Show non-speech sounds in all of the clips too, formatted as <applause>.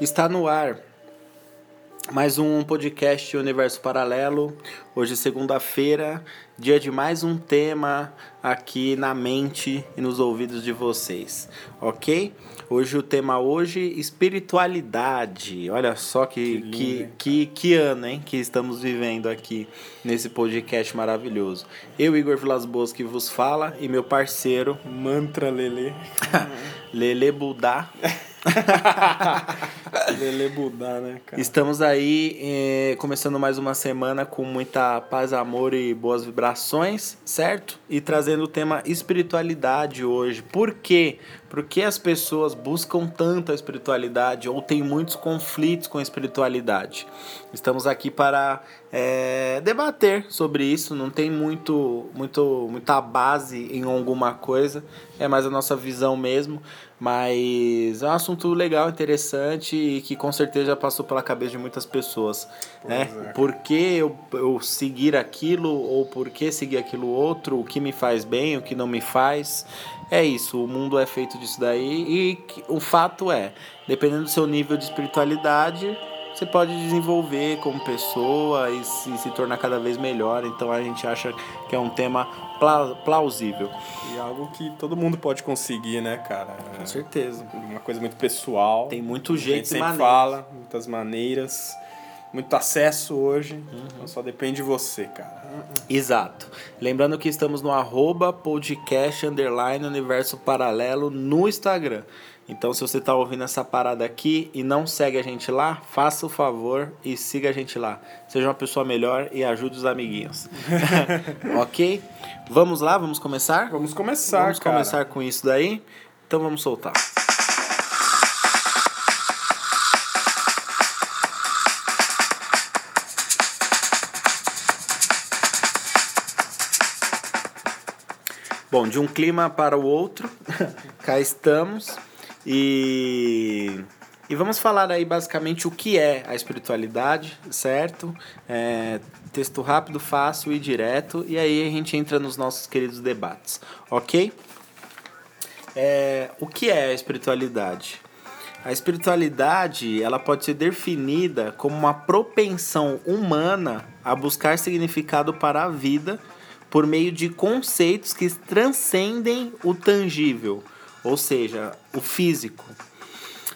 Está no ar mais um podcast Universo Paralelo. Hoje, segunda-feira, dia de mais um tema aqui na mente e nos ouvidos de vocês, ok? Hoje o tema hoje espiritualidade. Olha só que que, que, que, que, ano, hein, que estamos vivendo aqui nesse podcast maravilhoso. Eu, Igor Vilas Boas, que vos fala, e meu parceiro Mantra Lele. <laughs> Lele Budá. <laughs> Lele Budá, né, cara? Estamos aí eh, começando mais uma semana com muita paz, amor e boas vibrações, certo? E trazendo o tema espiritualidade hoje. Por quê? Porque as pessoas buscam tanto a espiritualidade ou tem muitos conflitos com a espiritualidade. Estamos aqui para é, debater sobre isso. Não tem muito, muito, muita base em alguma coisa. É mais a nossa visão mesmo. Mas é um assunto legal, interessante e que com certeza já passou pela cabeça de muitas pessoas. né? É. Por que eu, eu seguir aquilo ou por que seguir aquilo outro? O que me faz bem, o que não me faz? É isso, o mundo é feito disso daí e o fato é, dependendo do seu nível de espiritualidade, você pode desenvolver como pessoa e se, se tornar cada vez melhor. Então a gente acha que é um tema plausível. E algo que todo mundo pode conseguir, né, cara? Com certeza. Uma coisa muito pessoal. Tem muito jeito e maneiras. fala, muitas maneiras muito acesso hoje. Uhum. Então só depende de você, cara. Exato. Lembrando que estamos no arroba podcast underline universo paralelo no Instagram. Então, se você está ouvindo essa parada aqui e não segue a gente lá, faça o favor e siga a gente lá. Seja uma pessoa melhor e ajude os amiguinhos. <laughs> ok? Vamos lá, vamos começar? Vamos começar, Vamos cara. começar com isso daí. Então, vamos soltar. Bom, de um clima para o outro, <laughs> cá estamos e, e vamos falar aí basicamente o que é a espiritualidade, certo? É, texto rápido, fácil e direto, e aí a gente entra nos nossos queridos debates, ok? É, o que é a espiritualidade? A espiritualidade ela pode ser definida como uma propensão humana a buscar significado para a vida por meio de conceitos que transcendem o tangível, ou seja, o físico.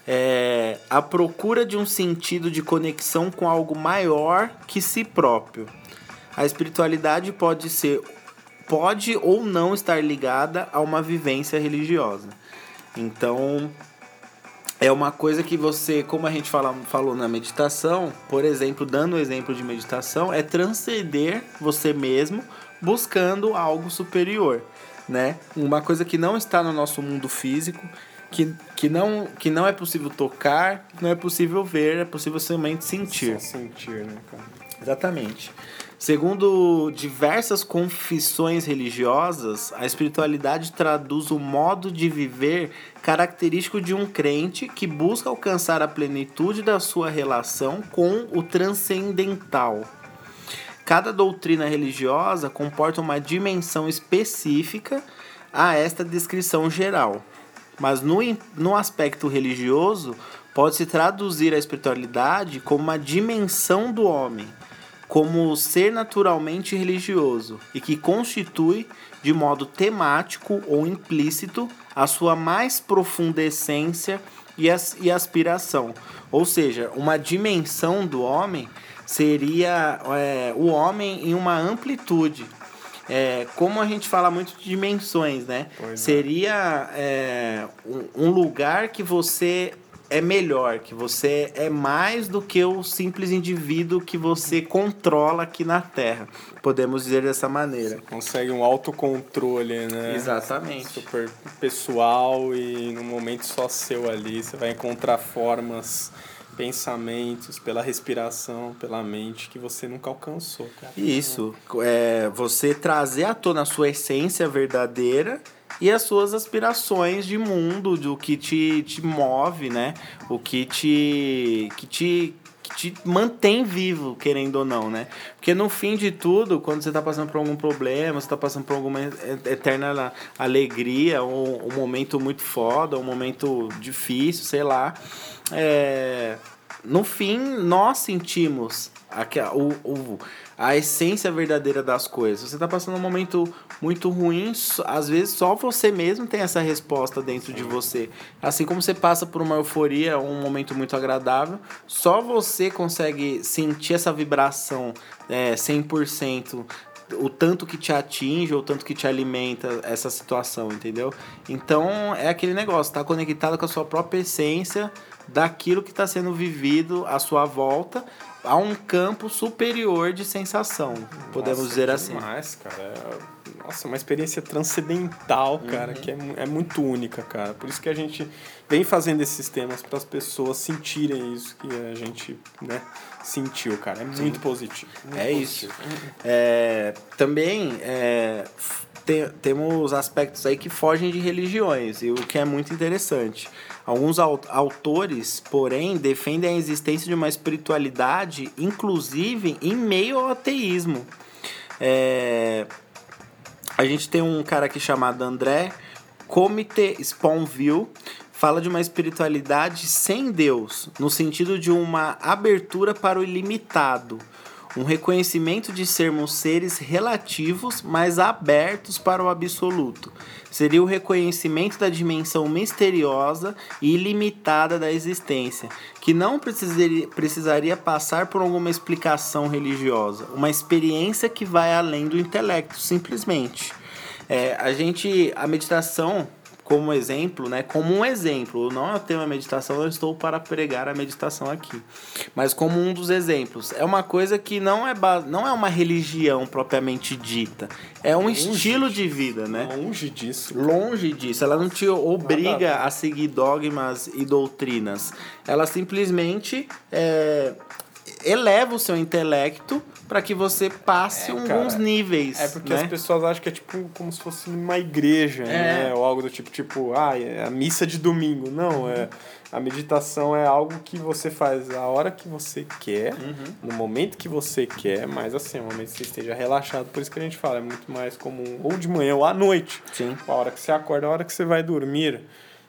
É a procura de um sentido de conexão com algo maior que si próprio. A espiritualidade pode ser pode ou não estar ligada a uma vivência religiosa. Então, é uma coisa que você, como a gente fala, falou na meditação, por exemplo, dando o exemplo de meditação, é transcender você mesmo buscando algo superior, né? Uma coisa que não está no nosso mundo físico, que, que, não, que não é possível tocar, não é possível ver, é possível somente sentir. Só sentir, né, cara? Exatamente. Segundo diversas confissões religiosas, a espiritualidade traduz o modo de viver característico de um crente que busca alcançar a plenitude da sua relação com o transcendental. Cada doutrina religiosa comporta uma dimensão específica a esta descrição geral. Mas no, no aspecto religioso, pode-se traduzir a espiritualidade como uma dimensão do homem, como ser naturalmente religioso e que constitui, de modo temático ou implícito, a sua mais profunda essência e, as, e aspiração. Ou seja, uma dimensão do homem seria é, o homem em uma amplitude. É, como a gente fala muito de dimensões, né? Pois é. seria é. um lugar que você é melhor, que você é mais do que o simples indivíduo que você controla aqui na Terra. Podemos dizer dessa maneira. Você consegue um autocontrole, né? Exatamente. Super pessoal e no momento só seu ali, você vai encontrar formas pensamentos, pela respiração, pela mente que você nunca alcançou, cara. Isso, é você trazer à tona a sua essência verdadeira e as suas aspirações de mundo, do que te, te move, né? O que te, que te que te mantém vivo, querendo ou não, né? Porque no fim de tudo, quando você tá passando por algum problema, você tá passando por alguma eterna alegria, ou um momento muito foda, um momento difícil, sei lá. É... No fim, nós sentimos a, o, o, a essência verdadeira das coisas. Você está passando um momento muito ruim, às vezes só você mesmo tem essa resposta dentro de você. Assim como você passa por uma euforia, um momento muito agradável, só você consegue sentir essa vibração é, 100% o tanto que te atinge ou o tanto que te alimenta essa situação, entendeu? Então é aquele negócio, tá conectado com a sua própria essência daquilo que está sendo vivido à sua volta a um campo superior de sensação, podemos Nossa, dizer assim. Demais, cara. É nossa, uma experiência transcendental, cara, uhum. que é, é muito única, cara. Por isso que a gente vem fazendo esses temas para as pessoas sentirem isso que a gente, né, sentiu, cara. É muito Sim. positivo. Muito é positivo. isso. É, também é, te, temos aspectos aí que fogem de religiões, e o que é muito interessante. Alguns autores, porém, defendem a existência de uma espiritualidade, inclusive em meio ao ateísmo. É, a gente tem um cara aqui chamado André Comite Sponville, fala de uma espiritualidade sem Deus, no sentido de uma abertura para o ilimitado, um reconhecimento de sermos seres relativos, mas abertos para o absoluto. Seria o reconhecimento da dimensão misteriosa e ilimitada da existência, que não precisaria, precisaria passar por alguma explicação religiosa, uma experiência que vai além do intelecto, simplesmente. É, a gente, a meditação como exemplo, né? Como um exemplo, não é o tema meditação, eu estou para pregar a meditação aqui. Mas como um dos exemplos, é uma coisa que não é não é uma religião propriamente dita, é um longe, estilo de vida, né? Longe disso. Longe disso, ela não te obriga a seguir dogmas e doutrinas. Ela simplesmente é, eleva o seu intelecto para que você passe é, alguns cara, níveis. É porque né? as pessoas acham que é tipo como se fosse uma igreja, é. né? Ou algo do tipo, tipo, ah, é a missa de domingo. Não, é a meditação é algo que você faz a hora que você quer, uhum. no momento que você quer, mas assim, no momento que você esteja relaxado, por isso que a gente fala, é muito mais comum ou de manhã ou à noite. Sim. A hora que você acorda, a hora que você vai dormir.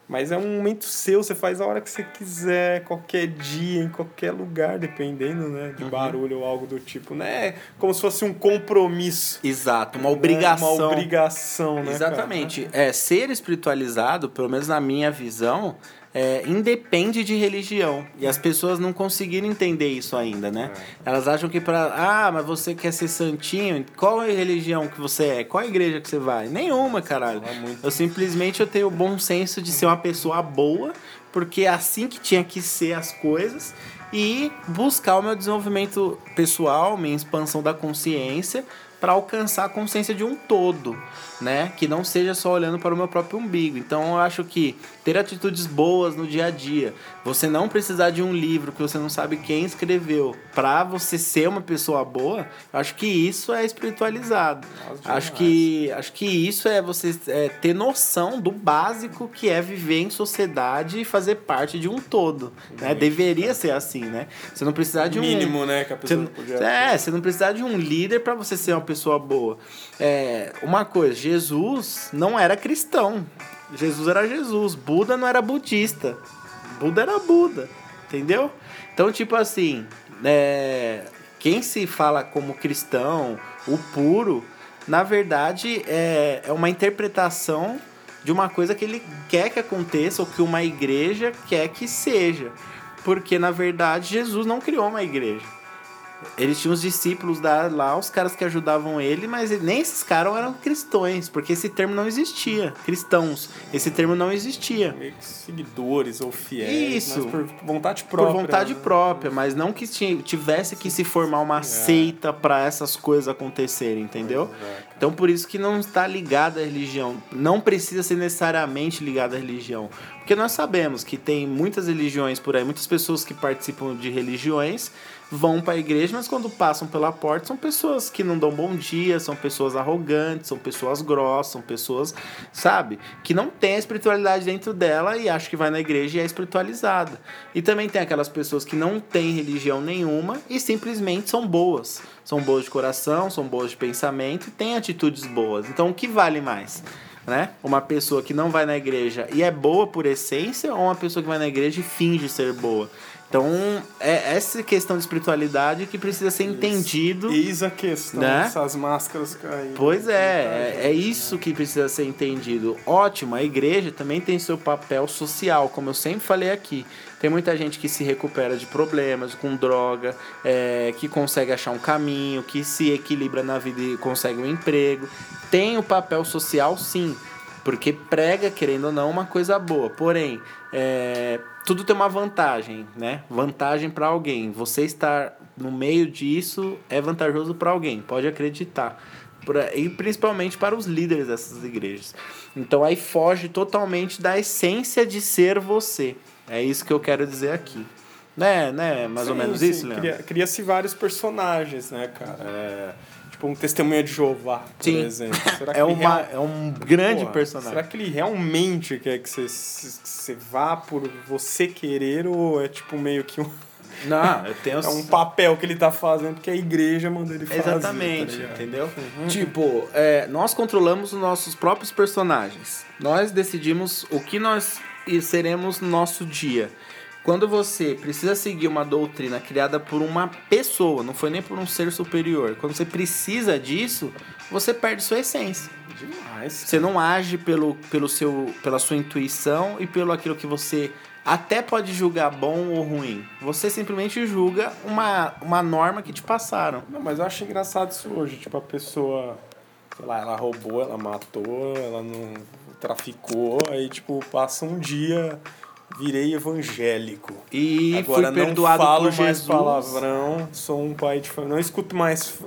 Mas é um momento seu, você faz a hora que você quiser, qualquer dia, em qualquer lugar, dependendo, né, de uhum. barulho ou algo do tipo, né? Como se fosse um compromisso. Exato, uma obrigação. Né? Uma obrigação, né? Exatamente. Cara? É, ser espiritualizado, pelo menos na minha visão, é, independe de religião. E as pessoas não conseguiram entender isso ainda, né? É. Elas acham que para ah, mas você quer ser santinho, qual é a religião que você é? Qual é a igreja que você vai? Nenhuma, caralho. Eu simplesmente eu tenho o bom senso de ser uma pessoa boa, porque é assim que tinha que ser as coisas e buscar o meu desenvolvimento pessoal, minha expansão da consciência para alcançar a consciência de um todo, né? Que não seja só olhando para o meu próprio umbigo. Então eu acho que ter atitudes boas no dia a dia, você não precisar de um livro que você não sabe quem escreveu, para você ser uma pessoa boa, eu acho que isso é espiritualizado. Nossa, acho que acho que isso é você é, ter noção do básico que é viver em sociedade e fazer parte de um todo, né? Deveria ser assim, né? Você não precisar de um mínimo, né, que a pessoa você, podia... É, você não precisar de um líder para você ser uma pessoa pessoa boa. É, uma coisa, Jesus não era cristão. Jesus era Jesus. Buda não era budista. Buda era Buda. Entendeu? Então, tipo assim, é, quem se fala como cristão, o puro, na verdade é, é uma interpretação de uma coisa que ele quer que aconteça ou que uma igreja quer que seja. Porque, na verdade, Jesus não criou uma igreja. Eles tinham os discípulos da, lá, os caras que ajudavam ele, mas nem esses caras eram cristãos, porque esse termo não existia. Cristãos. Esse termo não existia. Seguidores ou fiéis. Isso. por vontade própria. Por vontade né? própria, mas não que tivesse que se formar uma é. seita para essas coisas acontecerem, entendeu? É, Então por isso que não está ligado à religião. Não precisa ser necessariamente ligado à religião. Porque nós sabemos que tem muitas religiões por aí, muitas pessoas que participam de religiões vão para a igreja, mas quando passam pela porta são pessoas que não dão bom dia, são pessoas arrogantes, são pessoas grossas, são pessoas, sabe, que não tem a espiritualidade dentro dela e acha que vai na igreja e é espiritualizada. E também tem aquelas pessoas que não têm religião nenhuma e simplesmente são boas. São boas de coração, são boas de pensamento e têm atitudes boas. Então o que vale mais? Né? Uma pessoa que não vai na igreja e é boa por essência ou uma pessoa que vai na igreja e finge ser boa? Então, é essa questão de espiritualidade que precisa ser entendido. Eis a questão, né? essas máscaras caindo. Pois é, é, é isso que precisa ser entendido. Ótimo, a igreja também tem seu papel social, como eu sempre falei aqui. Tem muita gente que se recupera de problemas com droga, é, que consegue achar um caminho, que se equilibra na vida e consegue um emprego. Tem o papel social, sim, porque prega, querendo ou não, uma coisa boa. Porém, é, tudo tem uma vantagem, né? Vantagem para alguém. Você estar no meio disso é vantajoso para alguém, pode acreditar. E principalmente para os líderes dessas igrejas. Então aí foge totalmente da essência de ser você. É isso que eu quero dizer aqui. Né, né? Mais sim, ou menos sim. isso, Leandro? Cria-se vários personagens, né, cara? É Tipo, um testemunha de Jeová, por Sim. exemplo. <laughs> Será que é, uma, real... é um grande Porra, personagem. Será que ele realmente quer que você, você vá por você querer ou é tipo meio que um. <laughs> Não, eu tenho... é um papel que ele tá fazendo que a igreja manda ele fazer. Tá Exatamente, tá entendeu? Uhum. Tipo, é, nós controlamos os nossos próprios personagens. Nós decidimos o que nós seremos no nosso dia. Quando você precisa seguir uma doutrina criada por uma pessoa, não foi nem por um ser superior, quando você precisa disso, você perde sua essência. Demais. Você não age pelo, pelo seu, pela sua intuição e pelo aquilo que você até pode julgar bom ou ruim. Você simplesmente julga uma, uma norma que te passaram. Não, mas eu acho engraçado isso hoje. Tipo, a pessoa, sei lá, ela roubou, ela matou, ela não traficou, aí, tipo, passa um dia virei evangélico. E Agora fui perdoado não falo por mais Jesus. palavrão, sou um pai de família, não escuto mais.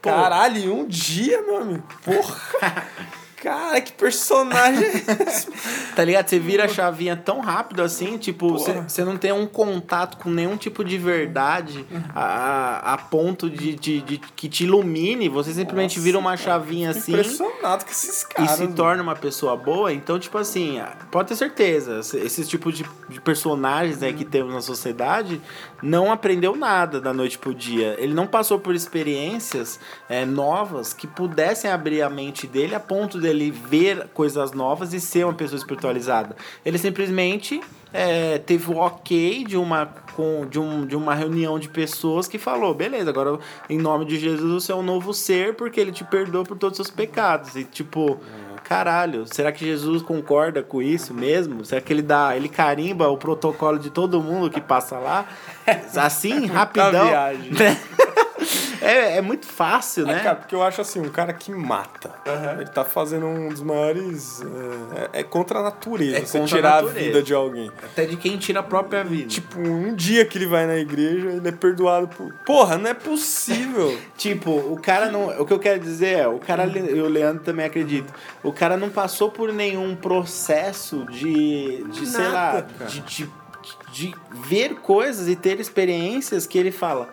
Caralho, um dia, meu amigo. Porra. <laughs> Cara, que personagem é esse? <laughs> tá ligado? Você vira a chavinha tão rápido assim, tipo, você não tem um contato com nenhum tipo de verdade a, a ponto de, de, de que te ilumine. Você simplesmente Nossa, vira uma chavinha assim. Impressionado com esses caras. E se torna uma pessoa boa. Então, tipo assim, pode ter certeza, esses tipos de, de personagens aí que temos na sociedade não aprendeu nada da noite pro dia. Ele não passou por experiências é, novas que pudessem abrir a mente dele a ponto dele ele ver coisas novas e ser uma pessoa espiritualizada. Ele simplesmente é, teve o ok de uma, com, de, um, de uma reunião de pessoas que falou: beleza, agora em nome de Jesus você é um novo ser porque ele te perdoa por todos os seus pecados. E tipo. Caralho, será que Jesus concorda com isso mesmo? Será que ele dá, ele carimba o protocolo de todo mundo que passa lá? <laughs> Assim, rapidão. viagem. <laughs> É, é muito fácil, é, né? Cara, porque eu acho assim, um cara que mata. Uhum. Ele tá fazendo um dos maiores. É, é contra a natureza. É você contra tirar a, natureza. a, vida de alguém. Até de quem tira a própria vida. Tipo, um dia que ele vai na igreja, ele é perdoado por. Porra, não é possível. <laughs> tipo, o cara não. O que eu quero dizer é, o cara, e o Leandro também acredito, o cara não passou por nenhum processo de. de Nada, sei lá, de, de, de ver coisas e ter experiências que ele fala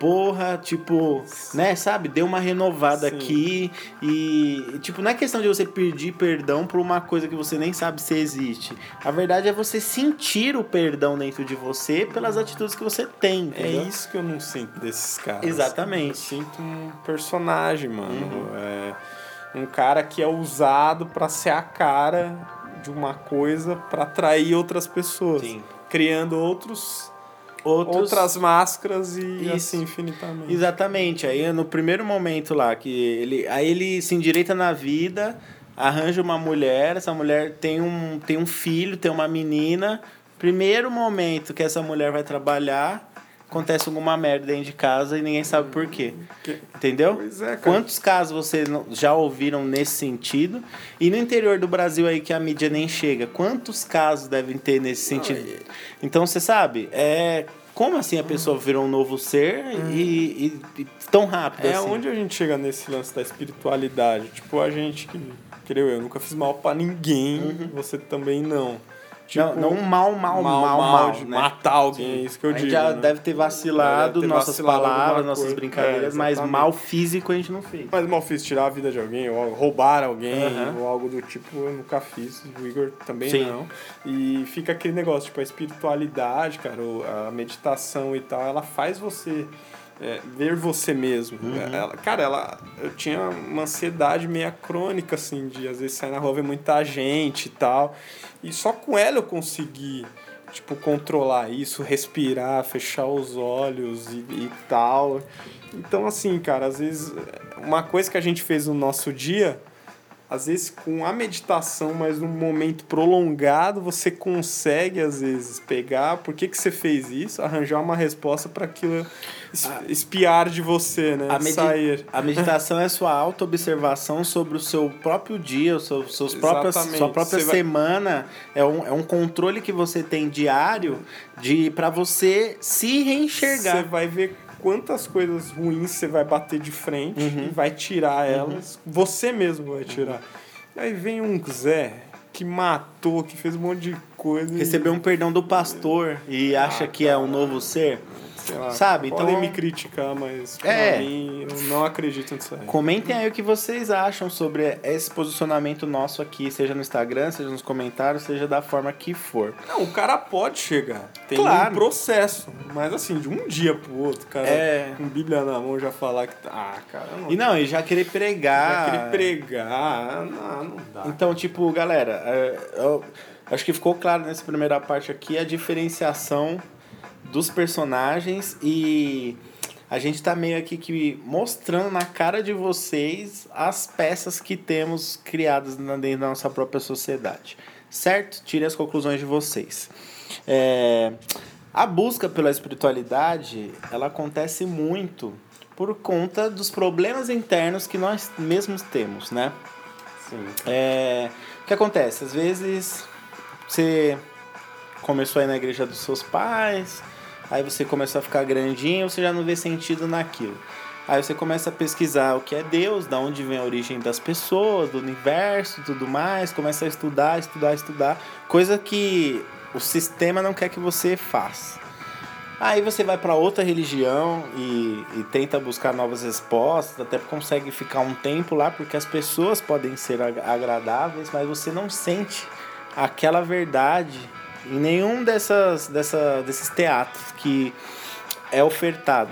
porra, tipo, né, sabe? Deu uma renovada Sim. aqui e, tipo, não é questão de você pedir perdão por uma coisa que você nem sabe se existe. A verdade é você sentir o perdão dentro de você pelas atitudes que você tem, é entendeu? É isso que eu não sinto desses caras. Exatamente. Eu sinto um personagem, mano. Uhum. É um cara que é usado para ser a cara de uma coisa para atrair outras pessoas. Sim. Criando outros Outros... outras máscaras e Isso. assim infinitamente. Exatamente. Aí no primeiro momento lá que ele aí ele se endireita na vida, arranja uma mulher, essa mulher tem um tem um filho, tem uma menina. Primeiro momento que essa mulher vai trabalhar, acontece alguma merda dentro de casa e ninguém sabe por quê. Entendeu? Pois é, cara. Quantos casos vocês já ouviram nesse sentido? E no interior do Brasil aí que a mídia nem chega, quantos casos devem ter nesse sentido? Então você sabe, é como assim a pessoa virou um novo ser e, e, e, tão rápido é assim. onde a gente chega nesse lance da espiritualidade. Tipo, a gente que, creio eu, nunca fiz mal para ninguém, uhum. você também não. Tipo, não, não mal, mal, mal, mal, mal de né? matar alguém, é isso que eu a digo. já né? deve ter vacilado deve ter nossas vacilado palavras, nossas coisa. brincadeiras, É, mas mal físico a gente não fez. Mas mal fiz tirar a vida de alguém, ou roubar alguém, ou algo do tipo, eu nunca fiz. O Igor também Sim. não. E fica aquele negócio, tipo, a espiritualidade, cara, a meditação e tal, ela faz você é, ver você mesmo. Uhum. Ela, cara, ela, eu tinha uma ansiedade meio crônica, assim, de às vezes sair na rua ver muita gente e tal. E só com ela eu consegui, tipo, controlar isso, respirar, fechar os olhos e, e tal. Então, assim, cara, às vezes, uma coisa que a gente fez no nosso dia, às vezes com a meditação, mas num momento prolongado, você consegue, às vezes, pegar por que, que você fez isso, arranjar uma resposta para aquilo es- espiar de você, né? A, Sair. a meditação é sua auto-observação sobre o seu próprio dia, o seu, seus próprias, sua própria Você vai- semana. É um, é um controle que você tem diário de para você se Você reenxergar. vai ver quantas coisas ruins você vai bater de frente Uhum. e vai tirar elas. Você mesmo vai tirar. Aí vem um Zé que matou, que fez um monte de coisa. e- Recebeu um perdão do pastor e acha que é um novo ser. Sei lá, sabe? Podem Então- me criticar, mas pra É. mim eu não acredito nisso aí. Comentem aí o que vocês acham sobre esse posicionamento nosso aqui, seja no Instagram, seja nos comentários, seja da forma que for. Não, o cara pode chegar. Tem Claro. um processo. Mas assim, de um dia pro outro, cara, É. com Bíblia na mão já falar que. tá- Ah, cara, não. E não, e já querer pregar. Já querer pregar. Não, não dá. Então, tipo, galera, é, eu acho que ficou claro nessa primeira parte aqui a diferenciação dos personagens e a gente tá meio aqui que mostrando na cara de vocês as peças que temos criadas dentro da nossa própria sociedade. Certo? Tire as conclusões de vocês. É, a busca pela espiritualidade, ela acontece muito por conta dos problemas internos que nós mesmos temos, né? Sim. É, o que acontece? Às vezes você começou a ir na igreja dos seus pais, aí você começou a ficar grandinho, você já não vê sentido naquilo. Aí você começa a pesquisar o que é Deus, da onde vem a origem das pessoas, do universo, tudo mais, começa a estudar, estudar, estudar, coisa que o sistema não quer que você faça. Aí você vai para outra religião e, e tenta buscar novas respostas, até consegue ficar um tempo lá, porque as pessoas podem ser ag- agradáveis, mas você não sente aquela verdade em nenhum dessas, dessa, desses teatros que é ofertado.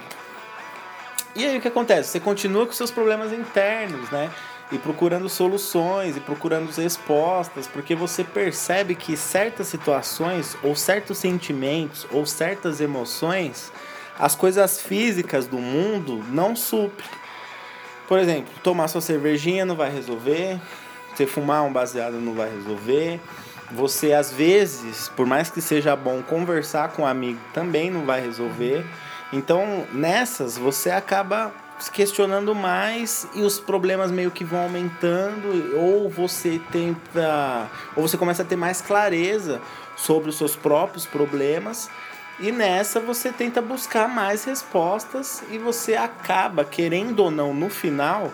E aí o que acontece? Você continua com seus problemas internos, né? E procurando soluções e procurando respostas, porque você percebe que certas situações, ou certos sentimentos, ou certas emoções, as coisas físicas do mundo não suprem. Por exemplo, tomar sua cervejinha não vai resolver, você fumar um baseado não vai resolver. Você, às vezes, por mais que seja bom conversar com um amigo, também não vai resolver. Então, nessas, você acaba se questionando mais e os problemas meio que vão aumentando, ou você tenta. Ou você começa a ter mais clareza sobre os seus próprios problemas. E nessa você tenta buscar mais respostas e você acaba, querendo ou não, no final,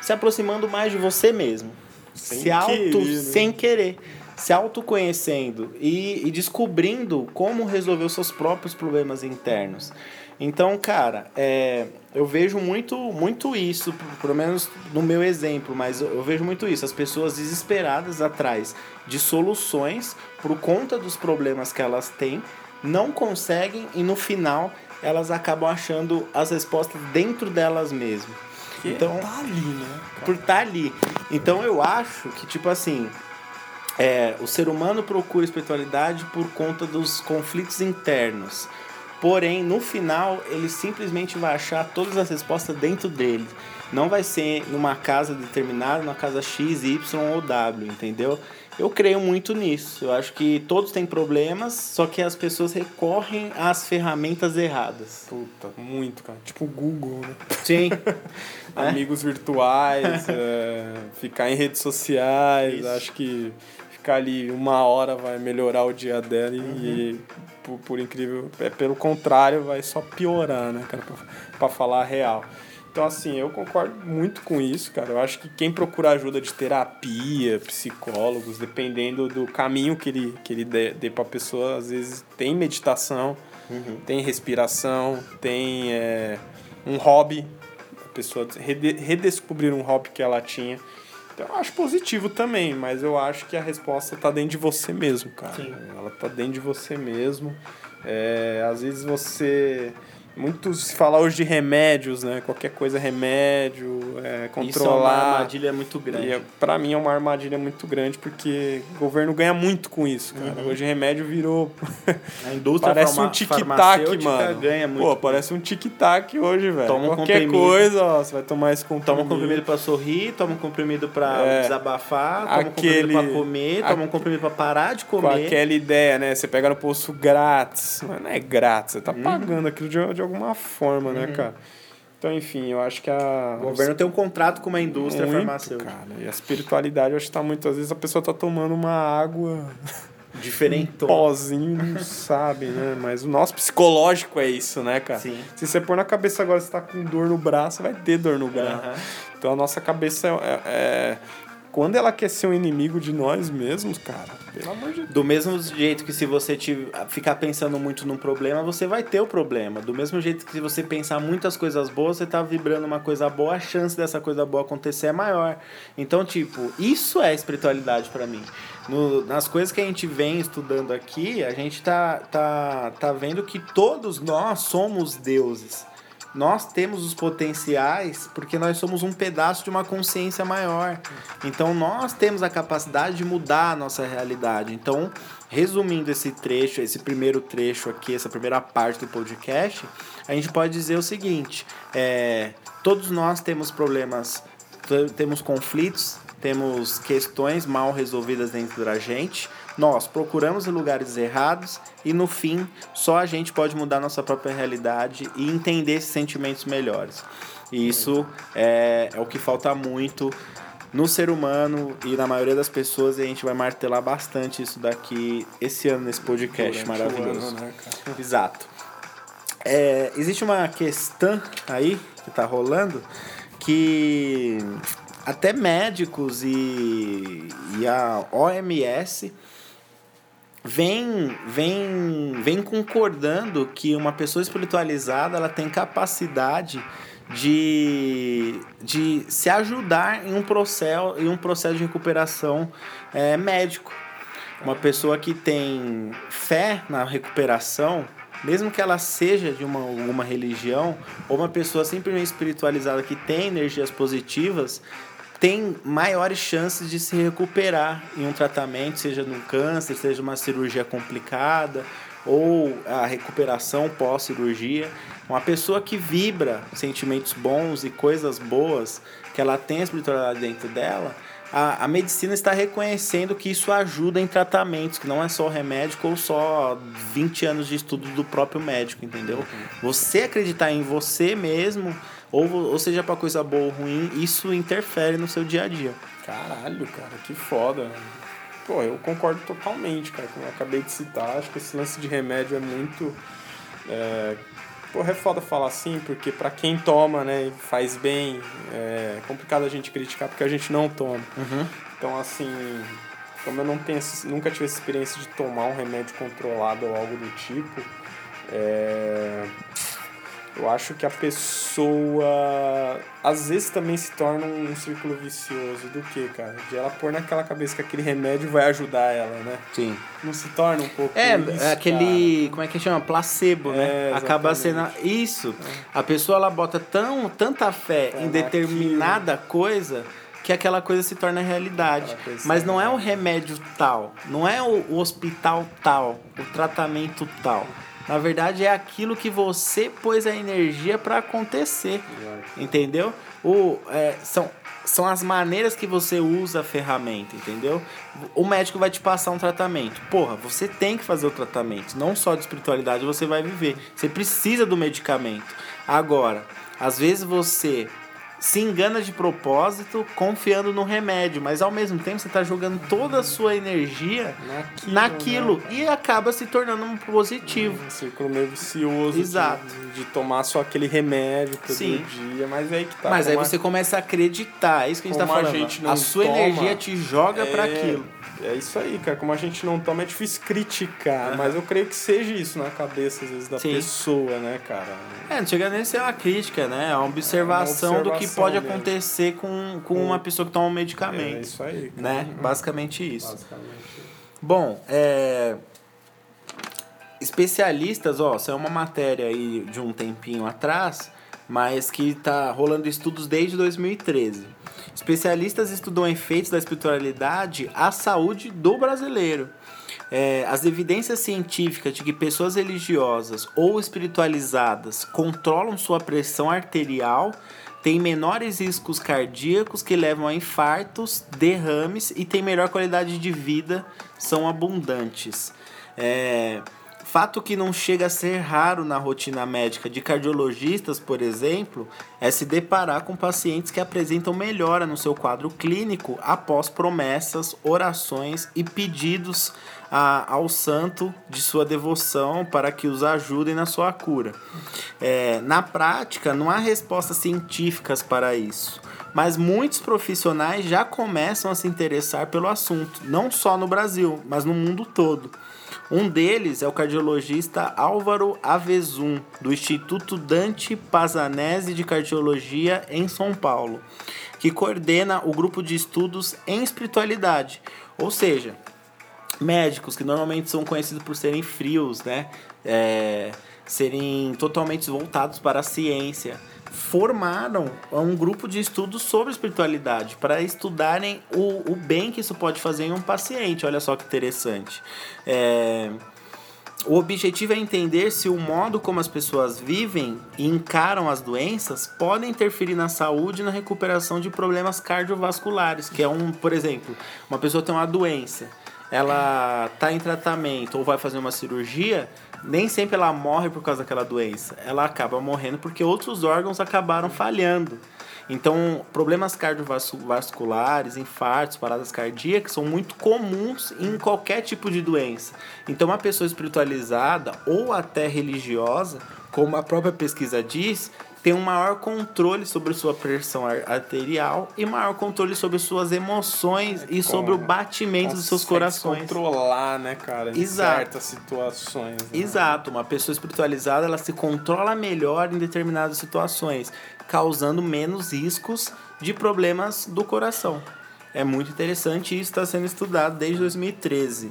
se aproximando mais de você mesmo. Sem se auto, querer, né? sem querer. Se autoconhecendo e, e descobrindo como resolver os seus próprios problemas internos. Então, cara, é, eu vejo muito, muito isso, pelo menos no meu exemplo, mas eu, eu vejo muito isso. As pessoas desesperadas atrás de soluções por conta dos problemas que elas têm, não conseguem e no final elas acabam achando as respostas dentro delas mesmas. Então, tá ali, né? por estar ali. Então eu acho que, tipo assim, é, o ser humano procura espiritualidade por conta dos conflitos internos. Porém, no final, ele simplesmente vai achar todas as respostas dentro dele. Não vai ser numa casa determinada, numa casa X, Y ou W, entendeu? Eu creio muito nisso. Eu acho que todos têm problemas, só que as pessoas recorrem às ferramentas erradas. Puta, muito, cara. Tipo o Google, né? Sim. <laughs> Amigos virtuais, é, ficar em redes sociais. Isso. Acho que ficar ali uma hora vai melhorar o dia dela e, e, por, por incrível, é pelo contrário, vai só piorar, né, cara? Pra, pra falar a real. Então, assim, eu concordo muito com isso, cara. Eu acho que quem procura ajuda de terapia, psicólogos, dependendo do caminho que ele, que ele dê, dê pra pessoa, às vezes tem meditação, uhum. tem respiração, tem é, um hobby, a pessoa redescobrir um hobby que ela tinha. Então, eu acho positivo também, mas eu acho que a resposta tá dentro de você mesmo, cara. Sim. Ela tá dentro de você mesmo. É, às vezes você muito se fala hoje de remédios, né? Qualquer coisa é remédio, é, controlar. Isso é uma armadilha muito grande. E para mim é uma armadilha muito grande porque o governo ganha muito com isso, cara. Uhum. Hoje remédio virou a indústria parece um tic-tac, mano. ganha muito. Pô, parece um tic-tac hoje, velho. Toma um Qualquer comprimido. coisa, ó, você vai tomar esse comprimido. Toma um comprimido para sorrir, toma um comprimido para é, desabafar, toma aquele, um comprimido para comer, toma um comprimido para parar de comer. Com aquela ideia, né? Você pega no posto grátis, mas não é grátis, você tá uhum. pagando aquilo de, de alguma forma, né, uhum. cara? Então, enfim, eu acho que a. O governo tem um contrato com uma indústria muito, farmacêutica. Cara, e a espiritualidade, eu acho que tá muitas vezes a pessoa tá tomando uma água. Diferente. Um pozinho, não sabe, né? Mas o nosso psicológico é isso, né, cara? Sim. Se você pôr na cabeça agora, você tá com dor no braço, vai ter dor no braço. Uhum. Então a nossa cabeça é, é quando ela quer ser um inimigo de nós mesmos, cara, pelo amor de Deus. Do mesmo jeito que se você te, ficar pensando muito num problema, você vai ter o problema. Do mesmo jeito que se você pensar muitas coisas boas, você tá vibrando uma coisa boa, a chance dessa coisa boa acontecer é maior. Então, tipo, isso é espiritualidade para mim. No, nas coisas que a gente vem estudando aqui, a gente tá, tá, tá vendo que todos nós somos deuses nós temos os potenciais porque nós somos um pedaço de uma consciência maior. Então nós temos a capacidade de mudar a nossa realidade. Então, resumindo esse trecho, esse primeiro trecho aqui, essa primeira parte do podcast, a gente pode dizer o seguinte: é, todos nós temos problemas, temos conflitos, temos questões mal resolvidas dentro da gente nós procuramos em lugares errados e no fim só a gente pode mudar nossa própria realidade e entender esses sentimentos melhores. E isso é, é o que falta muito no ser humano e na maioria das pessoas, e a gente vai martelar bastante isso daqui esse ano nesse podcast Durante maravilhoso. Ano, né, Exato. É, existe uma questão aí que está rolando que até médicos e, e a OMS vem, vem, vem concordando que uma pessoa espiritualizada ela tem capacidade de, de se ajudar em um processo, em um processo de recuperação é, médico. Uma pessoa que tem fé na recuperação, mesmo que ela seja de uma, alguma religião, ou uma pessoa simplesmente espiritualizada que tem energias positivas, tem maiores chances de se recuperar em um tratamento, seja no câncer, seja uma cirurgia complicada ou a recuperação pós-cirurgia. Uma pessoa que vibra sentimentos bons e coisas boas, que ela tem a espiritualidade dentro dela, a, a medicina está reconhecendo que isso ajuda em tratamentos, que não é só remédio ou só 20 anos de estudo do próprio médico, entendeu? Uhum. Você acreditar em você mesmo ou, ou seja para coisa boa ou ruim, isso interfere no seu dia a dia. Caralho, cara, que foda. Pô, eu concordo totalmente, cara, como eu acabei de citar, acho que esse lance de remédio é muito. É, porra, é foda falar assim, porque para quem toma, né, faz bem, é complicado a gente criticar porque a gente não toma. Uhum. Então, assim, como eu não tenho, nunca tive essa experiência de tomar um remédio controlado ou algo do tipo, é eu acho que a pessoa às vezes também se torna um círculo vicioso do que, cara? De ela pôr naquela cabeça que aquele remédio vai ajudar ela, né? Sim. Não se torna um pouco. É, isso, é aquele. Cara. Como é que chama? Placebo, né? É, Acaba sendo. Isso. É. A pessoa ela bota tão, tanta fé é, em determinada naquilo. coisa que aquela coisa se torna realidade. Mas não é o remédio tal, não é o hospital tal, o tratamento tal na verdade, é aquilo que você pôs a energia para acontecer. Entendeu? O, é, são, são as maneiras que você usa a ferramenta, entendeu? O médico vai te passar um tratamento. Porra, você tem que fazer o tratamento. Não só de espiritualidade você vai viver. Você precisa do medicamento. Agora, às vezes você se engana de propósito, confiando no remédio, mas ao mesmo tempo você está jogando toda a sua energia naquilo, naquilo né? e acaba se tornando um positivo. Um círculo meio vicioso Exato. De, de tomar só aquele remédio todo Sim. dia, mas aí que tá. Mas aí você começa a acreditar, é isso que a gente está falando. A, a sua toma, energia te joga é... para aquilo. É isso aí, cara. Como a gente não toma, é difícil criticar. Uhum. Mas eu creio que seja isso na cabeça, às vezes, da Sim. pessoa, né, cara? É, não chega nem a ser uma crítica, né? É uma observação, é uma observação do que pode mesmo. acontecer com, com uma pessoa que toma um medicamento. É isso aí. Cara. Né? Uhum. Basicamente isso. Basicamente. Bom, é... Especialistas, ó, saiu uma matéria aí de um tempinho atrás, mas que tá rolando estudos desde 2013 Especialistas estudam efeitos da espiritualidade à saúde do brasileiro. É, as evidências científicas de que pessoas religiosas ou espiritualizadas controlam sua pressão arterial têm menores riscos cardíacos que levam a infartos, derrames e têm melhor qualidade de vida, são abundantes. É, Fato que não chega a ser raro na rotina médica de cardiologistas, por exemplo, é se deparar com pacientes que apresentam melhora no seu quadro clínico após promessas, orações e pedidos a, ao santo de sua devoção para que os ajudem na sua cura. É, na prática, não há respostas científicas para isso mas muitos profissionais já começam a se interessar pelo assunto, não só no Brasil, mas no mundo todo. Um deles é o cardiologista Álvaro Avezum, do Instituto Dante Pazanese de Cardiologia em São Paulo, que coordena o grupo de estudos em espiritualidade, ou seja, médicos que normalmente são conhecidos por serem frios, né? É, serem totalmente voltados para a ciência formaram um grupo de estudos sobre espiritualidade para estudarem o, o bem que isso pode fazer em um paciente. Olha só que interessante. É, o objetivo é entender se o modo como as pessoas vivem e encaram as doenças podem interferir na saúde e na recuperação de problemas cardiovasculares, que é um, por exemplo, uma pessoa tem uma doença, ela está em tratamento ou vai fazer uma cirurgia, nem sempre ela morre por causa daquela doença. Ela acaba morrendo porque outros órgãos acabaram falhando. Então, problemas cardiovasculares, infartos, paradas cardíacas são muito comuns em qualquer tipo de doença. Então, uma pessoa espiritualizada ou até religiosa, como a própria pesquisa diz, tem um maior controle sobre sua pressão arterial e maior controle sobre suas emoções é, e sobre o batimento dos seus corações. controlar, né, cara, em Exato. certas situações. Né? Exato, uma pessoa espiritualizada, ela se controla melhor em determinadas situações, causando menos riscos de problemas do coração. É muito interessante e isso está sendo estudado desde 2013.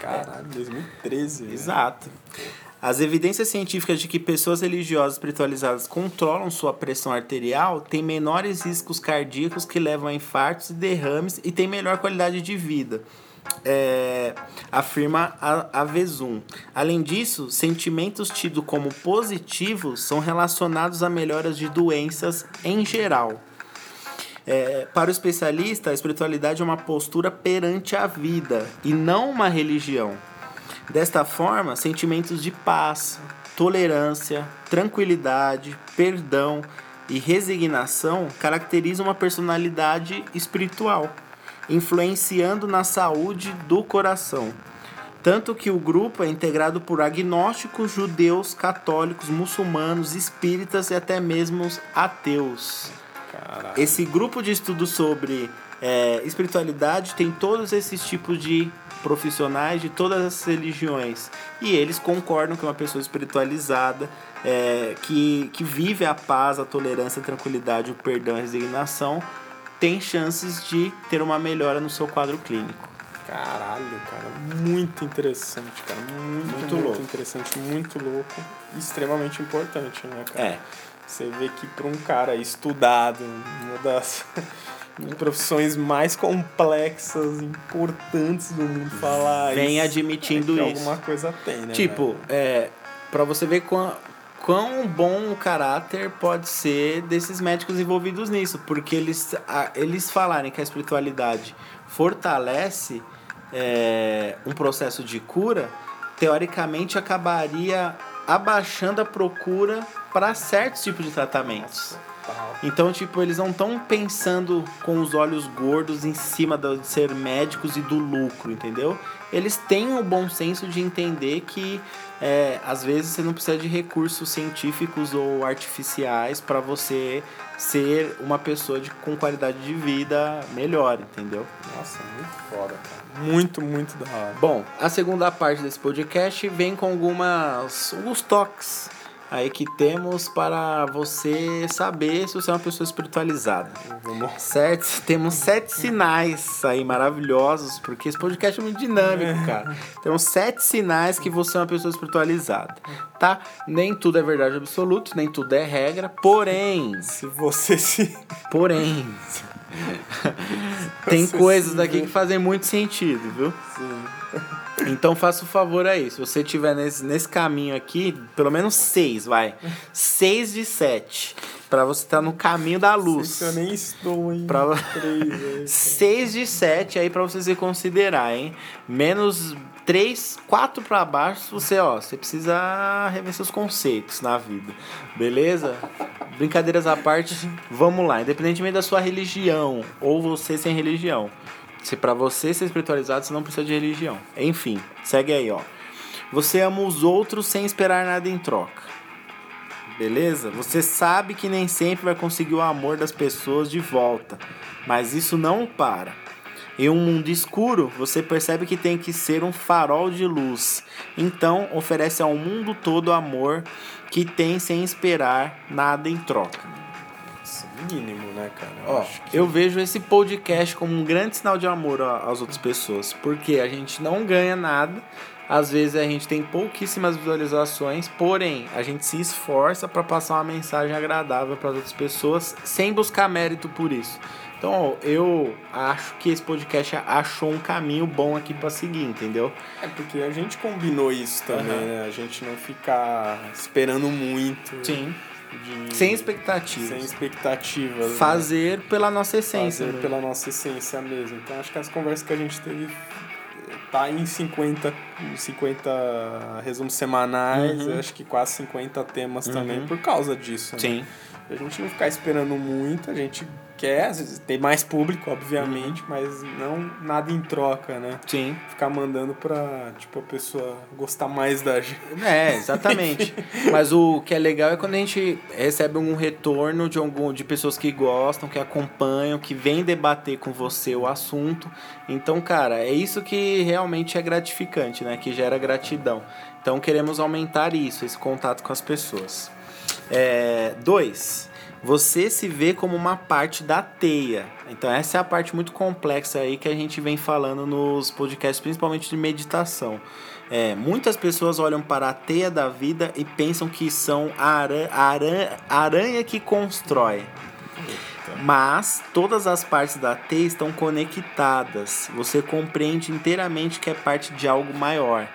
Caralho, 2013. Né? As evidências científicas de que pessoas religiosas espiritualizadas controlam sua pressão arterial têm menores riscos cardíacos que levam a infartos e derrames e têm melhor qualidade de vida. É, afirma a, a. Além disso, sentimentos tidos como positivos são relacionados a melhoras de doenças em geral. É, para o especialista, a espiritualidade é uma postura perante a vida e não uma religião. Desta forma, sentimentos de paz, tolerância, tranquilidade, perdão e resignação caracterizam uma personalidade espiritual, influenciando na saúde do coração. Tanto que o grupo é integrado por agnósticos, judeus, católicos, muçulmanos, espíritas e até mesmo ateus. Caralho. Esse grupo de estudo sobre é, espiritualidade tem todos esses tipos de profissionais de todas as religiões e eles concordam que uma pessoa espiritualizada é, que, que vive a paz, a tolerância, a tranquilidade, o perdão, a resignação tem chances de ter uma melhora no seu quadro clínico. Caralho, cara, muito interessante, cara, muito, muito, muito louco. interessante, muito louco, extremamente importante, né, cara? É. Você vê que para um cara estudado, uma das profissões mais complexas, importantes do mundo falar Vem isso, admitindo é isso. Alguma coisa tem, né? Tipo, é, para você ver quão, quão bom o caráter pode ser desses médicos envolvidos nisso, porque eles, a, eles falarem que a espiritualidade fortalece é, um processo de cura, teoricamente acabaria abaixando a procura para certos tipos de tratamentos. Nossa Então, tipo, eles não estão pensando com os olhos gordos em cima de ser médicos e do lucro, entendeu? Eles têm o bom senso de entender que é, às vezes você não precisa de recursos científicos ou artificiais para você ser uma pessoa de, com qualidade de vida melhor, entendeu? Nossa, muito foda, cara. Muito, muito da hora. Bom, a segunda parte desse podcast vem com algumas, alguns toques aí que temos para você saber se você é uma pessoa espiritualizada. Vamos. Certo? <laughs> Temos sete sinais aí maravilhosos, porque esse podcast é muito dinâmico, cara. Temos sete sinais que você é uma pessoa espiritualizada, tá? Nem tudo é verdade absoluta, nem tudo é regra, porém... Se você se... Porém... <laughs> tem coisas daqui que fazem muito sentido, viu? Sim. <laughs> Então faça o favor aí, se você tiver nesse, nesse caminho aqui, pelo menos seis, vai. Seis de sete. Pra você estar tá no caminho da luz. Eu nem estou em pra... três. <laughs> Seis de sete aí pra você se considerar, hein? Menos três, quatro para baixo, você, ó, você precisa rever seus conceitos na vida. Beleza? Brincadeiras à parte, vamos lá. Independentemente da sua religião ou você sem religião. Se para você ser espiritualizado, você não precisa de religião. Enfim, segue aí, ó. Você ama os outros sem esperar nada em troca. Beleza? Você sabe que nem sempre vai conseguir o amor das pessoas de volta, mas isso não para. Em um mundo escuro, você percebe que tem que ser um farol de luz. Então, oferece ao mundo todo o amor que tem sem esperar nada em troca mínimo, né, cara? Eu, Ó, que... eu vejo esse podcast como um grande sinal de amor às outras pessoas, porque a gente não ganha nada, às vezes a gente tem pouquíssimas visualizações, porém a gente se esforça para passar uma mensagem agradável para as outras pessoas sem buscar mérito por isso. Então, eu acho que esse podcast achou um caminho bom aqui para seguir, entendeu? É porque a gente combinou isso também, uhum. né? A gente não ficar esperando muito. Sim de... Sem expectativas. Sem expectativas. Né? Fazer né? pela nossa essência. Fazer pela nossa essência mesmo. Então acho que as conversas que a gente teve tá em 50, 50 resumos semanais, uhum. acho que quase 50 temas uhum. também por causa disso. Né? Sim. A gente não ficar esperando muito, a gente quer, vezes tem mais público, obviamente, uhum. mas não nada em troca, né? Sim. Ficar mandando pra, tipo, a pessoa gostar mais da gente. É, exatamente. <laughs> mas o que é legal é quando a gente recebe um retorno de algum de pessoas que gostam, que acompanham, que vêm debater com você o assunto. Então, cara, é isso que realmente é gratificante, né? Que gera gratidão. Então, queremos aumentar isso, esse contato com as pessoas. É, dois, você se vê como uma parte da teia. Então essa é a parte muito complexa aí que a gente vem falando nos podcasts, principalmente de meditação. É, muitas pessoas olham para a teia da vida e pensam que são a aranha, a aranha, a aranha que constrói. Mas todas as partes da teia estão conectadas. Você compreende inteiramente que é parte de algo maior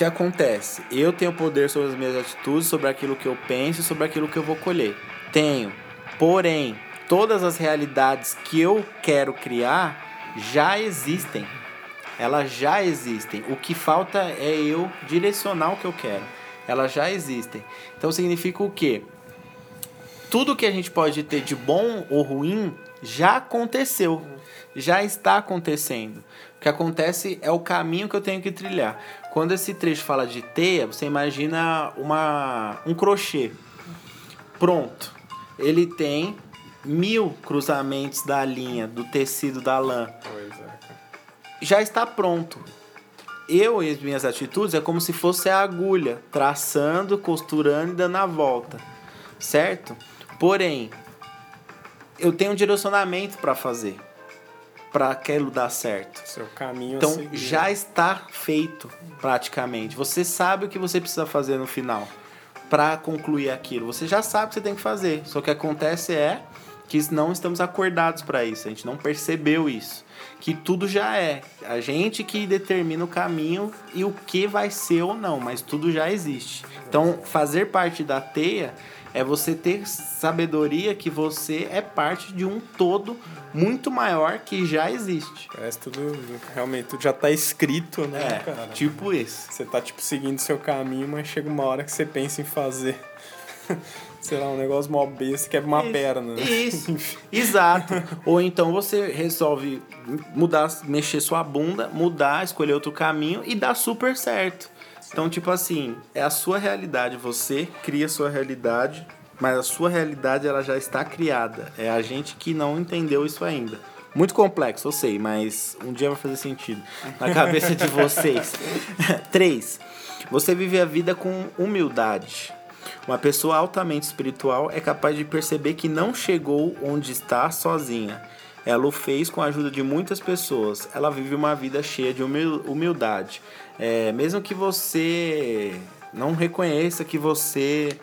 que acontece? Eu tenho poder sobre as minhas atitudes, sobre aquilo que eu penso, sobre aquilo que eu vou colher. Tenho. Porém, todas as realidades que eu quero criar já existem. Elas já existem. O que falta é eu direcionar o que eu quero. Elas já existem. Então significa o quê? Tudo que a gente pode ter de bom ou ruim já aconteceu. Já está acontecendo. O que acontece é o caminho que eu tenho que trilhar. Quando esse trecho fala de teia, você imagina uma, um crochê. Pronto. Ele tem mil cruzamentos da linha, do tecido da lã. Pois é. Já está pronto. Eu e as minhas atitudes é como se fosse a agulha, traçando, costurando e dando a volta. Certo? Porém, eu tenho um direcionamento para fazer para aquilo dar certo. Seu caminho Então já está feito praticamente. Você sabe o que você precisa fazer no final para concluir aquilo. Você já sabe o que você tem que fazer. Só que acontece é que não estamos acordados para isso. A gente não percebeu isso. Que tudo já é. A gente que determina o caminho e o que vai ser ou não, mas tudo já existe. Então, fazer parte da teia é você ter sabedoria que você é parte de um todo muito maior que já existe. Parece tudo, realmente, tudo já tá escrito, né, é, cara? Tipo isso. Você tá, tipo, seguindo seu caminho, mas chega uma hora que você pensa em fazer. <laughs> sei lá, um negócio mó besta, quebra uma Isso, perna. né? Isso, <laughs> exato. Ou então você resolve mudar, mexer sua bunda, mudar, escolher outro caminho e dá super certo. Então, tipo assim, é a sua realidade, você cria a sua realidade, mas a sua realidade ela já está criada. É a gente que não entendeu isso ainda. Muito complexo, eu sei, mas um dia vai fazer sentido na <laughs> cabeça de vocês. <laughs> Três, você vive a vida com humildade. Uma pessoa altamente espiritual é capaz de perceber que não chegou onde está sozinha. Ela o fez com a ajuda de muitas pessoas. Ela vive uma vida cheia de humil- humildade. É, mesmo que você não reconheça que você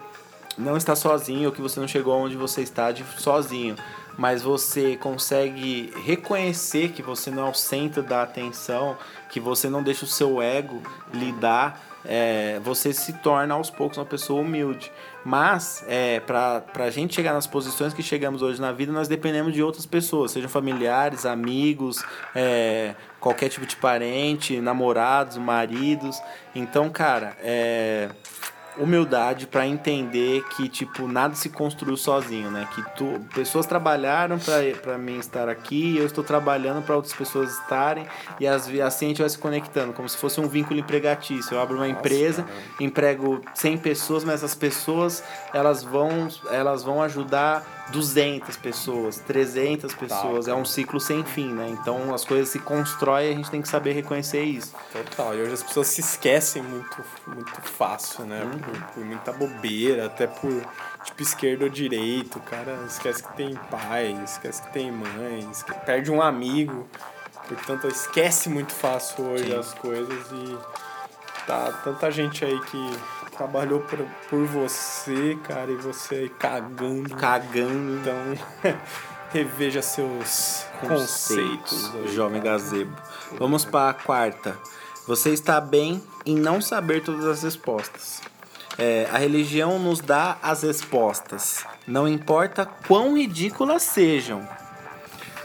não está sozinho ou que você não chegou onde você está de, sozinho, mas você consegue reconhecer que você não é o centro da atenção, que você não deixa o seu ego lidar, é, você se torna aos poucos uma pessoa humilde. Mas, é, para a gente chegar nas posições que chegamos hoje na vida, nós dependemos de outras pessoas, sejam familiares, amigos, é, qualquer tipo de parente, namorados, maridos. Então, cara, é humildade para entender que tipo nada se construiu sozinho, né? Que tu, pessoas trabalharam para mim estar aqui, e eu estou trabalhando para outras pessoas estarem e as, assim a gente vai se conectando, como se fosse um vínculo empregatício. Eu abro uma empresa, emprego 100 pessoas, mas essas pessoas elas vão elas vão ajudar 200 pessoas, 300 pessoas, é um ciclo sem fim, né? Então as coisas se constroem e a gente tem que saber reconhecer isso. Total, e hoje as pessoas se esquecem muito, muito fácil, né? Por, por muita bobeira, até por tipo esquerdo ou direito. O cara esquece que tem pai, esquece que tem mãe, esque- perde um amigo. Portanto, esquece muito fácil hoje Sim. as coisas e tá tanta gente aí que trabalhou por, por você, cara, e você aí cagando. Cagando Então, <laughs> reveja seus conceitos. aí, jovem cara. gazebo. Vamos para a quarta. Você está bem em não saber todas as respostas. É, a religião nos dá as respostas, não importa quão ridículas sejam.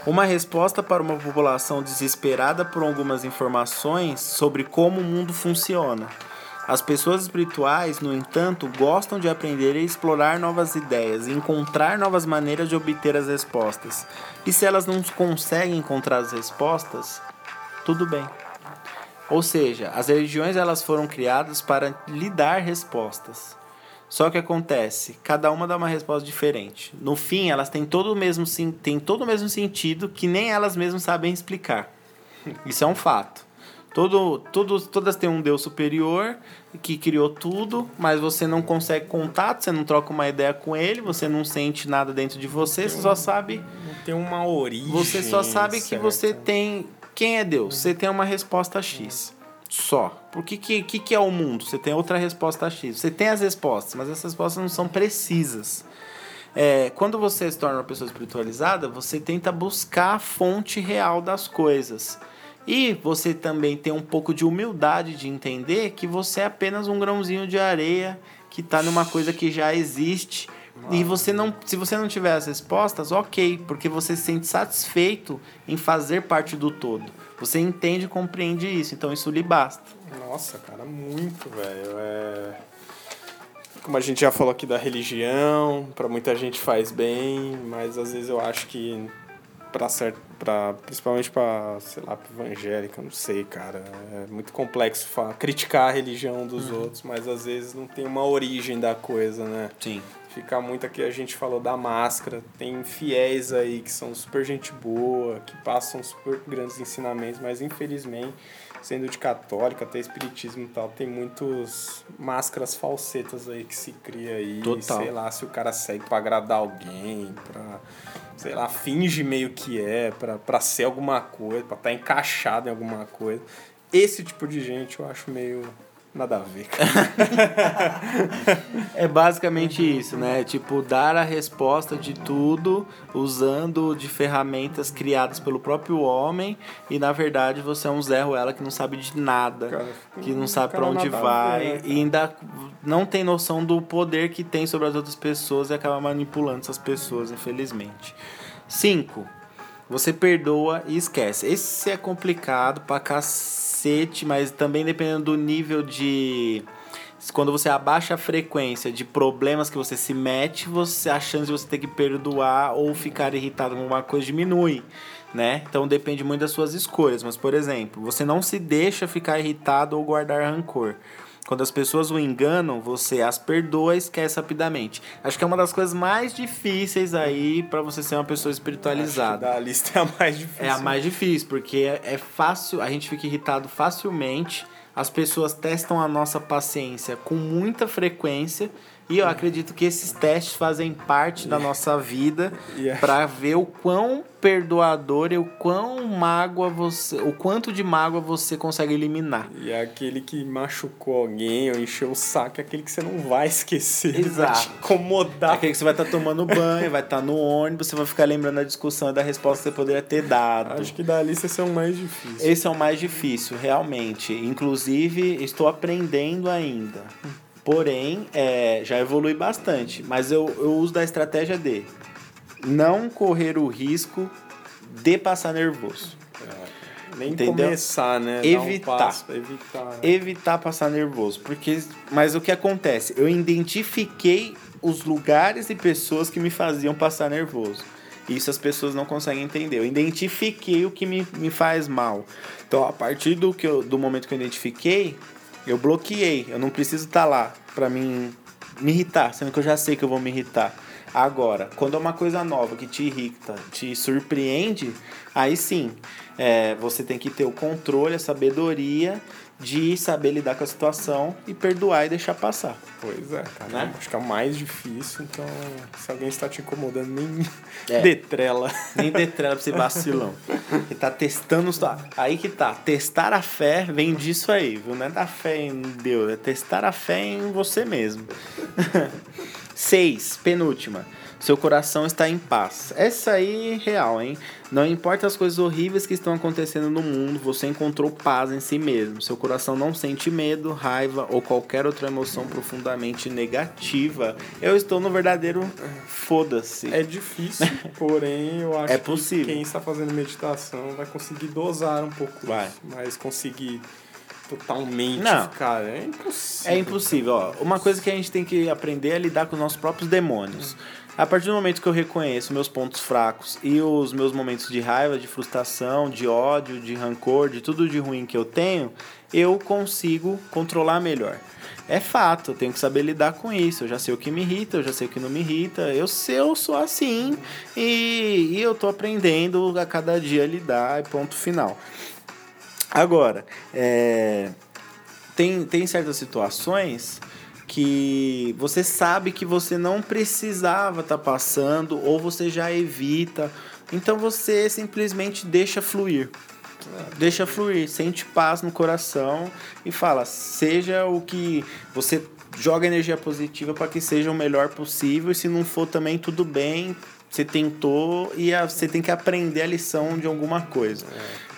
Uma resposta para uma população desesperada por algumas informações sobre como o mundo funciona. As pessoas espirituais, no entanto, gostam de aprender e explorar novas ideias, encontrar novas maneiras de obter as respostas. E se elas não conseguem encontrar as respostas, tudo bem. Ou seja, as religiões elas foram criadas para lhe dar respostas. Só que acontece, cada uma dá uma resposta diferente. No fim, elas têm todo o mesmo, têm todo o mesmo sentido que nem elas mesmas sabem explicar. Isso é um fato. Todo, todos, todas têm um Deus superior que criou tudo, mas você não consegue contato, você não troca uma ideia com ele, você não sente nada dentro de você, você só sabe tem uma origem. você só sabe que certa. você tem. Quem é Deus? Você tem uma resposta X. Só. Por que, que, que, que é o mundo? Você tem outra resposta X. Você tem as respostas, mas essas respostas não são precisas. É, quando você se torna uma pessoa espiritualizada, você tenta buscar a fonte real das coisas. E você também tem um pouco de humildade de entender que você é apenas um grãozinho de areia que está numa coisa que já existe. E você não, se você não tiver as respostas, ok, porque você se sente satisfeito em fazer parte do todo. Você entende e compreende isso, então isso lhe basta. Nossa, cara, muito, velho. É... Como a gente já falou aqui da religião, pra muita gente faz bem, mas às vezes eu acho que para certo, para principalmente para, sei lá, pra evangélica, não sei, cara, é muito complexo falar, criticar a religião dos outros, mas às vezes não tem uma origem da coisa, né? Sim. Fica muito aqui, a gente falou da máscara. Tem fiéis aí que são super gente boa, que passam super grandes ensinamentos, mas infelizmente, sendo de católica, até espiritismo e tal, tem muitos máscaras falsetas aí que se cria aí. Total. Sei lá, se o cara segue pra agradar alguém, pra. Sei lá, finge meio que é, pra, pra ser alguma coisa, pra estar tá encaixado em alguma coisa. Esse tipo de gente eu acho meio. Nada a ver. <laughs> É basicamente isso, né? Tipo, dar a resposta de tudo usando de ferramentas criadas pelo próprio homem e na verdade você é um Zé Ruela que não sabe de nada, Cara, que não sabe pra onde vai ver, e ainda não tem noção do poder que tem sobre as outras pessoas e acaba manipulando essas pessoas, infelizmente. 5. Você perdoa e esquece. Esse é complicado pra cacete, mas também dependendo do nível de quando você abaixa a frequência de problemas que você se mete, você a chance de você ter que perdoar ou ficar irritado com alguma coisa diminui, né? Então depende muito das suas escolhas. Mas, por exemplo, você não se deixa ficar irritado ou guardar rancor. Quando as pessoas o enganam, você as perdoa e esquece rapidamente. Acho que é uma das coisas mais difíceis aí para você ser uma pessoa espiritualizada. Acho da lista é a mais difícil. <laughs> É a mais difícil, porque é fácil, a gente fica irritado facilmente. As pessoas testam a nossa paciência com muita frequência e eu acredito que esses testes fazem parte da nossa vida Yeah. para ver o quão perdoador e o quão mágoa você, o quanto de mágoa você consegue eliminar. E é aquele que machucou alguém ou encheu o saco, é aquele que você não vai esquecer. Ele vai te Exato. incomodar. Aquele que você vai estar tomando banho, vai estar no ônibus, você vai ficar lembrando da discussão e da resposta que você poderia ter dado. Acho que da lista esse é o mais difícil. Esse é o mais difícil, realmente. Inclusive, estou aprendendo ainda. Porém, é, já evolui bastante. Mas eu, eu uso da estratégia de não correr o risco de passar nervoso. Nem Entendeu? começar, né? Um Evitar. pra evitar. né? Evitar passar nervoso. Porque, mas o que acontece? Eu identifiquei os lugares e pessoas que me faziam passar nervoso. Isso as pessoas não conseguem entender. Eu identifiquei o que me, me faz mal. Então, a partir do, que eu, do momento que eu identifiquei, eu bloqueei. Eu não preciso estar lá pra mim me irritar, sendo que eu já sei que eu vou me irritar. Agora, quando é uma coisa nova que te irrita, te surpreende, aí sim, é, você tem que ter o controle, a sabedoria de saber lidar com a situação e perdoar e deixar passar. Pois é, cara. Né? Acho que é o mais difícil, então se alguém está te incomodando, nem É. detrela. Nem detrela pra ser vacilão. Que tá testando os. Aí que tá. Testar a fé vem disso aí, viu? Não é da fé em Deus, é testar a fé em você mesmo. <laughs> Seis, penúltima. Seu coração está em paz. Essa aí real, hein? Não importa as coisas horríveis que estão acontecendo no mundo, você encontrou paz em si mesmo. Seu coração não sente medo, raiva ou qualquer outra emoção profundamente negativa. Eu estou no verdadeiro foda-se. É difícil, <laughs> porém eu acho É que possível. quem está fazendo meditação vai conseguir dosar um pouco Vai. isso, mas conseguir totalmente Não. ficar é impossível. É impossível, ó. Uma coisa que a gente tem que aprender é lidar com os nossos próprios demônios. A partir do momento que eu reconheço meus pontos fracos e os meus momentos de raiva, de frustração, de ódio, de rancor, de tudo de ruim que eu tenho, eu consigo controlar melhor. É fato, eu tenho que saber lidar com isso. Eu já sei o que me irrita, eu já sei o que não me irrita. Eu sei, eu sou assim e, e eu tô aprendendo a cada dia a lidar e ponto final. Agora, é, tem, tem certas situações que você sabe que você não precisava estar passando ou você já evita. Então você simplesmente deixa fluir. Deixa fluir, sente paz no coração e fala, seja o que você joga energia positiva para que seja o melhor possível e se não for também tudo bem, você tentou e você tem que aprender a lição de alguma coisa.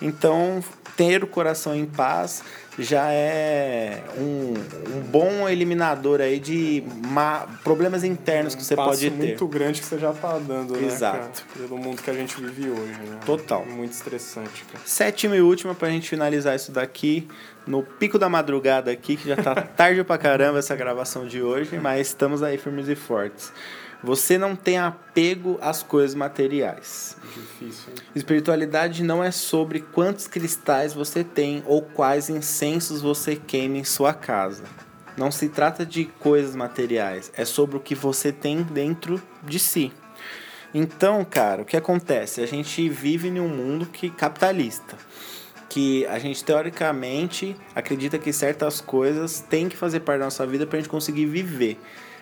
Então, ter o coração em paz já é um, um bom eliminador aí de ma- problemas internos que você um pode ter. muito grande que você já tá dando, né, Exato. cara? Pelo mundo que a gente vive hoje, né? Total. Muito estressante, cara. Sétima e última pra gente finalizar isso daqui no pico da madrugada aqui, que já tá <laughs> tarde pra caramba essa gravação de hoje, mas estamos aí firmes e fortes. Você não tem apego às coisas materiais. Difícil, hein? Espiritualidade não é sobre quantos cristais você tem ou quais incensos você queima em sua casa. Não se trata de coisas materiais, é sobre o que você tem dentro de si. Então, cara, o que acontece? A gente vive em um mundo que capitalista, que a gente teoricamente acredita que certas coisas têm que fazer parte da nossa vida para a gente conseguir viver.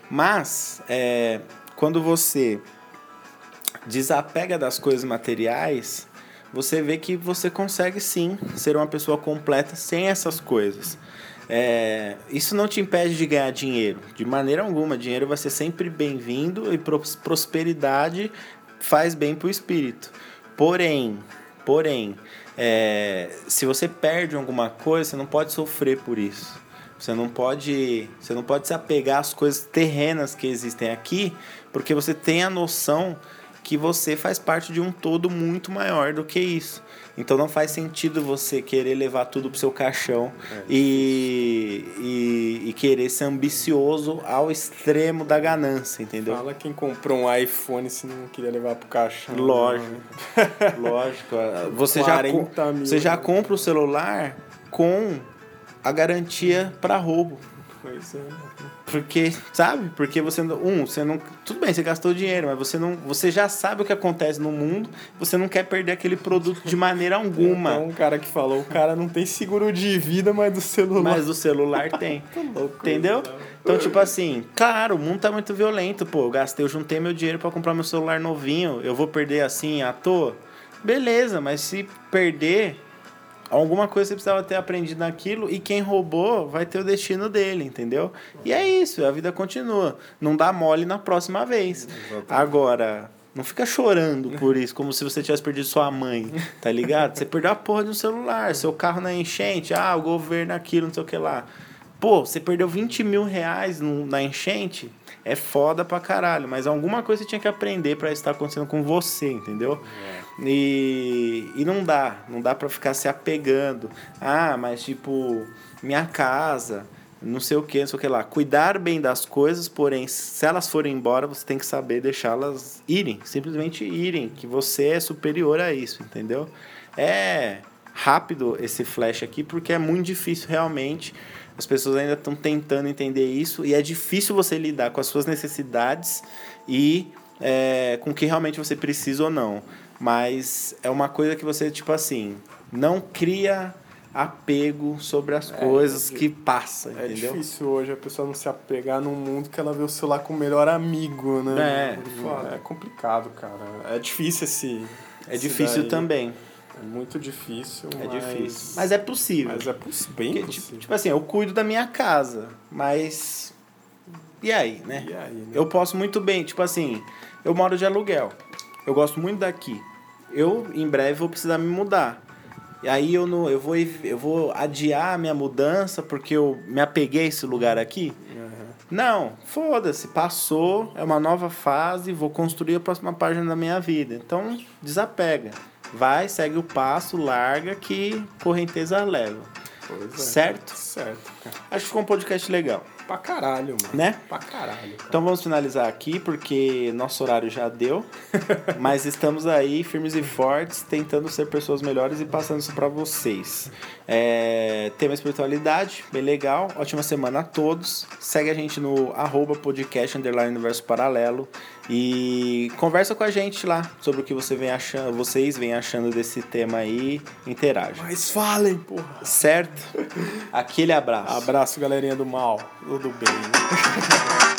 Mas é, quando você desapega das coisas materiais, você vê que você consegue sim ser uma pessoa completa sem essas coisas. É, isso não te impede de ganhar dinheiro, de maneira alguma. Dinheiro vai ser sempre bem-vindo e pros- prosperidade faz bem para o espírito. Porém, porém, é, se você perde alguma coisa, você não pode sofrer por isso. Você não pode, você não pode se apegar às coisas terrenas que existem aqui, porque você tem a noção que você faz parte de um todo muito maior do que isso. Então não faz sentido você querer levar tudo pro seu caixão é. e, e, e, querer ser ambicioso ao extremo da ganância, entendeu? Fala quem comprou um iPhone se não queria levar pro caixão. Lógico. Né? <laughs> Lógico. Você já, você já compra o celular com a garantia para roubo. Pois é. Porque, sabe? Porque você um, você não, tudo bem, você gastou dinheiro, mas você não, você já sabe o que acontece no mundo, você não quer perder aquele produto de maneira <laughs> alguma. Então, um cara que falou, o cara não tem seguro de vida, mas do celular. Mas do celular tem. <laughs> louco, Entendeu? Então, tipo assim, claro, o mundo tá muito violento, pô, eu gastei, eu juntei meu dinheiro para comprar meu celular novinho, eu vou perder assim à toa? Beleza, mas se perder, alguma coisa você precisava ter aprendido naquilo e quem roubou vai ter o destino dele, entendeu? E é isso, a vida continua. Não dá mole na próxima vez. Exatamente. Agora, não fica chorando por isso, como se você tivesse perdido sua mãe, tá ligado? Você perdeu a porra de um celular, seu carro na enchente, ah, o governo aquilo, não sei o que lá. Pô, você perdeu 20 mil reais no, na enchente, é foda pra caralho, mas alguma coisa você tinha que aprender para estar acontecendo com você, entendeu? É. E, e não dá, não dá para ficar se apegando. Ah, mas tipo, minha casa, não sei o que, não sei o que lá. Cuidar bem das coisas, porém, se elas forem embora, você tem que saber deixá-las irem, simplesmente irem, que você é superior a isso, entendeu? É rápido esse flash aqui, porque é muito difícil realmente. As pessoas ainda estão tentando entender isso e é difícil você lidar com as suas necessidades e é, com o que realmente você precisa ou não. Mas é uma coisa que você, tipo assim, não cria apego sobre as é, coisas é, que passa, é entendeu? É difícil hoje a pessoa não se apegar num mundo que ela vê o celular com o melhor amigo, né? É, é complicado, cara. É difícil esse... É difícil daí. também. É muito difícil, É mas... difícil. Mas é possível. Mas é poss... bem Porque, possível. Tipo, tipo assim, eu cuido da minha casa, mas... E aí, né? E aí, né? Eu posso muito bem, tipo assim, eu moro de aluguel. Eu gosto muito daqui eu em breve vou precisar me mudar. E aí eu não, eu vou eu vou adiar a minha mudança porque eu me apeguei a esse lugar aqui. Uhum. Não, foda-se, passou, é uma nova fase, vou construir a próxima página da minha vida. Então, desapega. Vai, segue o passo, larga que correnteza leva. É. Certo? Certo. Acho que ficou um podcast legal. Pra caralho, mano. Né? Pra caralho. Cara. Então vamos finalizar aqui, porque nosso horário já deu. <laughs> mas estamos aí, firmes e fortes, tentando ser pessoas melhores e passando isso pra vocês. É, tema espiritualidade, bem legal. Ótima semana a todos. Segue a gente no arroba podcast underline universo paralelo. E conversa com a gente lá sobre o que você vem achando, vocês vêm achando desse tema aí. Interage. Mas falem, porra. Certo? Aquele abraço. Abraço, galerinha do mal. Tudo bem. Né? <laughs>